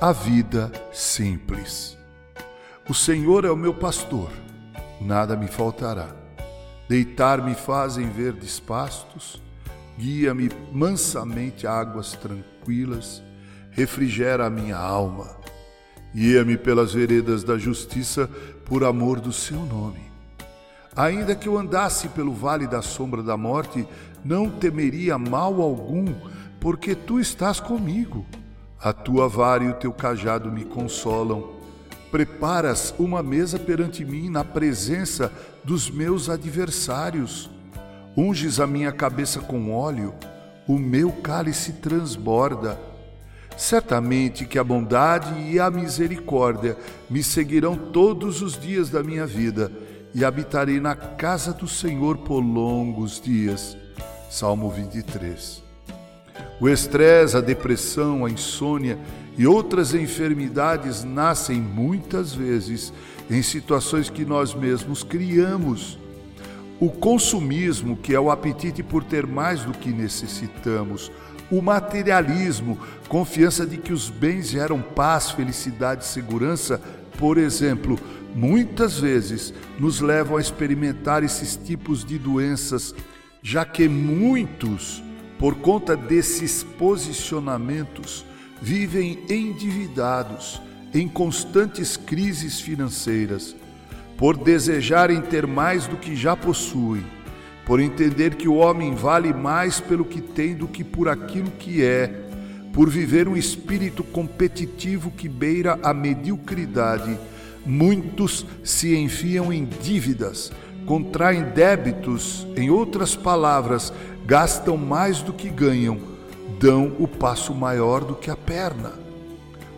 a vida simples. O Senhor é o meu pastor, nada me faltará. Deitar-me faz em verdes pastos, guia-me mansamente a águas tranquilas, refrigera a minha alma. Guia-me pelas veredas da justiça por amor do seu nome. Ainda que eu andasse pelo vale da sombra da morte, não temeria mal algum, porque tu estás comigo. A tua vara e o teu cajado me consolam. Preparas uma mesa perante mim na presença dos meus adversários. Unges a minha cabeça com óleo, o meu cálice transborda. Certamente que a bondade e a misericórdia me seguirão todos os dias da minha vida e habitarei na casa do Senhor por longos dias. Salmo 23. O estresse, a depressão, a insônia e outras enfermidades nascem muitas vezes em situações que nós mesmos criamos. O consumismo, que é o apetite por ter mais do que necessitamos, o materialismo, confiança de que os bens geram paz, felicidade segurança, por exemplo, muitas vezes nos levam a experimentar esses tipos de doenças, já que muitos por conta desses posicionamentos, vivem endividados, em constantes crises financeiras, por desejarem ter mais do que já possuem, por entender que o homem vale mais pelo que tem do que por aquilo que é, por viver um espírito competitivo que beira a mediocridade, muitos se enfiam em dívidas, contraem débitos, em outras palavras, gastam mais do que ganham, dão o passo maior do que a perna.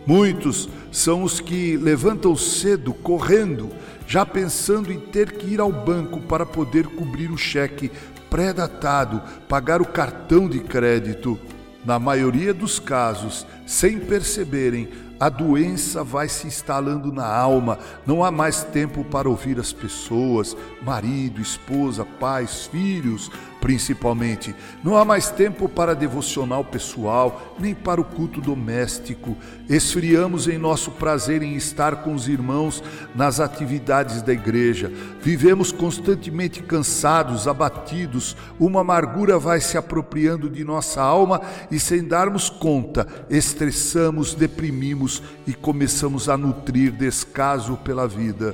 Muitos são os que levantam cedo, correndo, já pensando em ter que ir ao banco para poder cobrir o cheque pré-datado, pagar o cartão de crédito. Na maioria dos casos, sem perceberem, a doença vai se instalando na alma, não há mais tempo para ouvir as pessoas, marido, esposa, pais, filhos, principalmente. Não há mais tempo para devocional pessoal, nem para o culto doméstico. Esfriamos em nosso prazer em estar com os irmãos nas atividades da igreja. Vivemos constantemente cansados, abatidos. Uma amargura vai se apropriando de nossa alma e, sem darmos conta, estressamos, deprimimos e começamos a nutrir descaso pela vida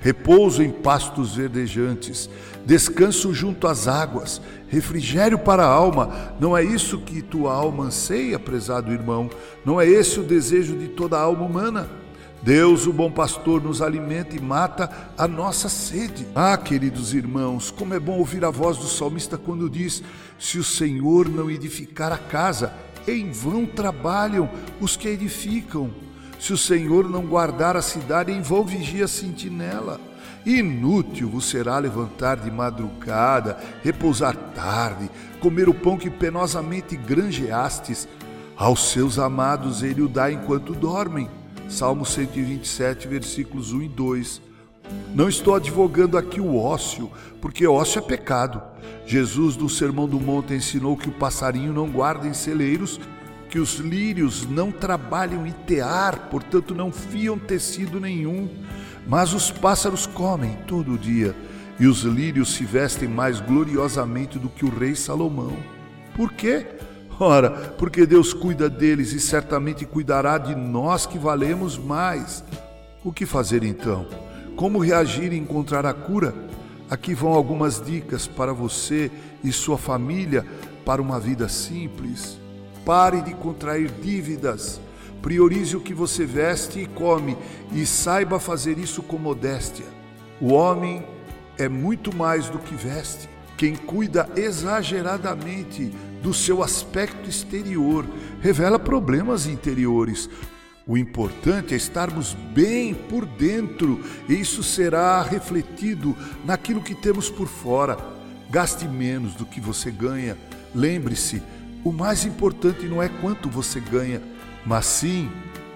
repouso em pastos verdejantes, descanso junto às águas, refrigério para a alma. Não é isso que tua alma anseia, prezado irmão? Não é esse o desejo de toda a alma humana? Deus, o bom pastor, nos alimenta e mata a nossa sede. Ah, queridos irmãos, como é bom ouvir a voz do salmista quando diz: Se o Senhor não edificar a casa, em vão trabalham os que edificam. Se o Senhor não guardar a cidade, em vão vigia a sentinela. Inútil vos será levantar de madrugada, repousar tarde, comer o pão que penosamente granjeastes. Aos seus amados ele o dá enquanto dormem. Salmo 127, versículos 1 e 2. Não estou advogando aqui o ócio, porque ócio é pecado. Jesus, no Sermão do Monte, ensinou que o passarinho não guarda em celeiros que os lírios não trabalham em tear, portanto não fiam tecido nenhum, mas os pássaros comem todo dia, e os lírios se vestem mais gloriosamente do que o rei Salomão. Por quê? Ora, porque Deus cuida deles e certamente cuidará de nós que valemos mais. O que fazer então? Como reagir e encontrar a cura? Aqui vão algumas dicas para você e sua família para uma vida simples. Pare de contrair dívidas. Priorize o que você veste e come e saiba fazer isso com modéstia. O homem é muito mais do que veste. Quem cuida exageradamente do seu aspecto exterior revela problemas interiores. O importante é estarmos bem por dentro, e isso será refletido naquilo que temos por fora. Gaste menos do que você ganha. Lembre-se, o mais importante não é quanto você ganha, mas sim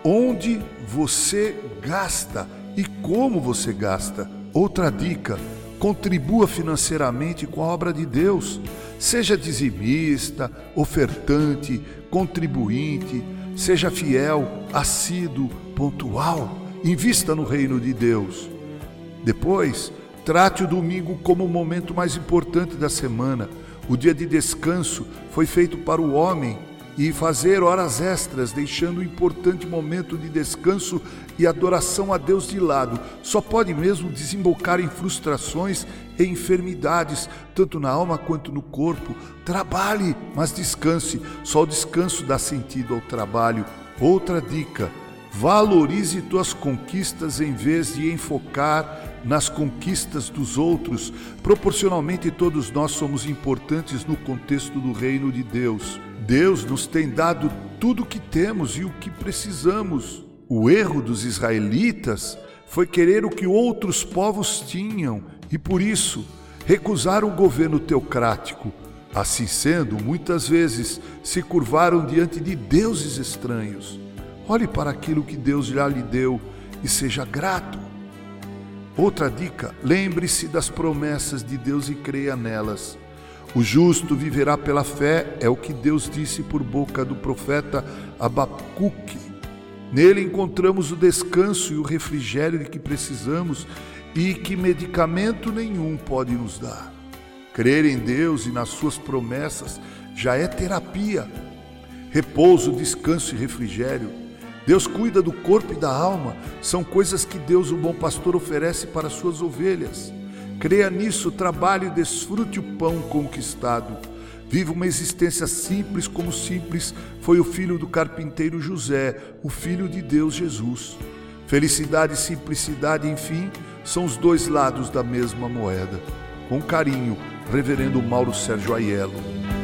onde você gasta e como você gasta. Outra dica: contribua financeiramente com a obra de Deus. Seja dizimista, ofertante, contribuinte. Seja fiel, assíduo, pontual. Invista no reino de Deus. Depois, trate o domingo como o momento mais importante da semana. O dia de descanso foi feito para o homem e fazer horas extras, deixando o importante momento de descanso e adoração a Deus de lado, só pode mesmo desembocar em frustrações e enfermidades, tanto na alma quanto no corpo. Trabalhe, mas descanse. Só o descanso dá sentido ao trabalho. Outra dica: valorize tuas conquistas em vez de enfocar nas conquistas dos outros. Proporcionalmente, todos nós somos importantes no contexto do reino de Deus. Deus nos tem dado tudo o que temos e o que precisamos. O erro dos israelitas foi querer o que outros povos tinham e, por isso, recusaram o governo teocrático. Assim sendo, muitas vezes se curvaram diante de deuses estranhos. Olhe para aquilo que Deus já lhe deu e seja grato. Outra dica: lembre-se das promessas de Deus e creia nelas. O justo viverá pela fé, é o que Deus disse por boca do profeta Abacuque. Nele encontramos o descanso e o refrigério de que precisamos e que medicamento nenhum pode nos dar. Crer em Deus e nas suas promessas já é terapia. Repouso, descanso e refrigério. Deus cuida do corpo e da alma, são coisas que Deus, o bom pastor, oferece para suas ovelhas. Creia nisso, trabalhe e desfrute o pão conquistado. Viva uma existência simples, como simples foi o filho do carpinteiro José, o filho de Deus Jesus. Felicidade e simplicidade, enfim, são os dois lados da mesma moeda. Com carinho, Reverendo Mauro Sérgio Aiello.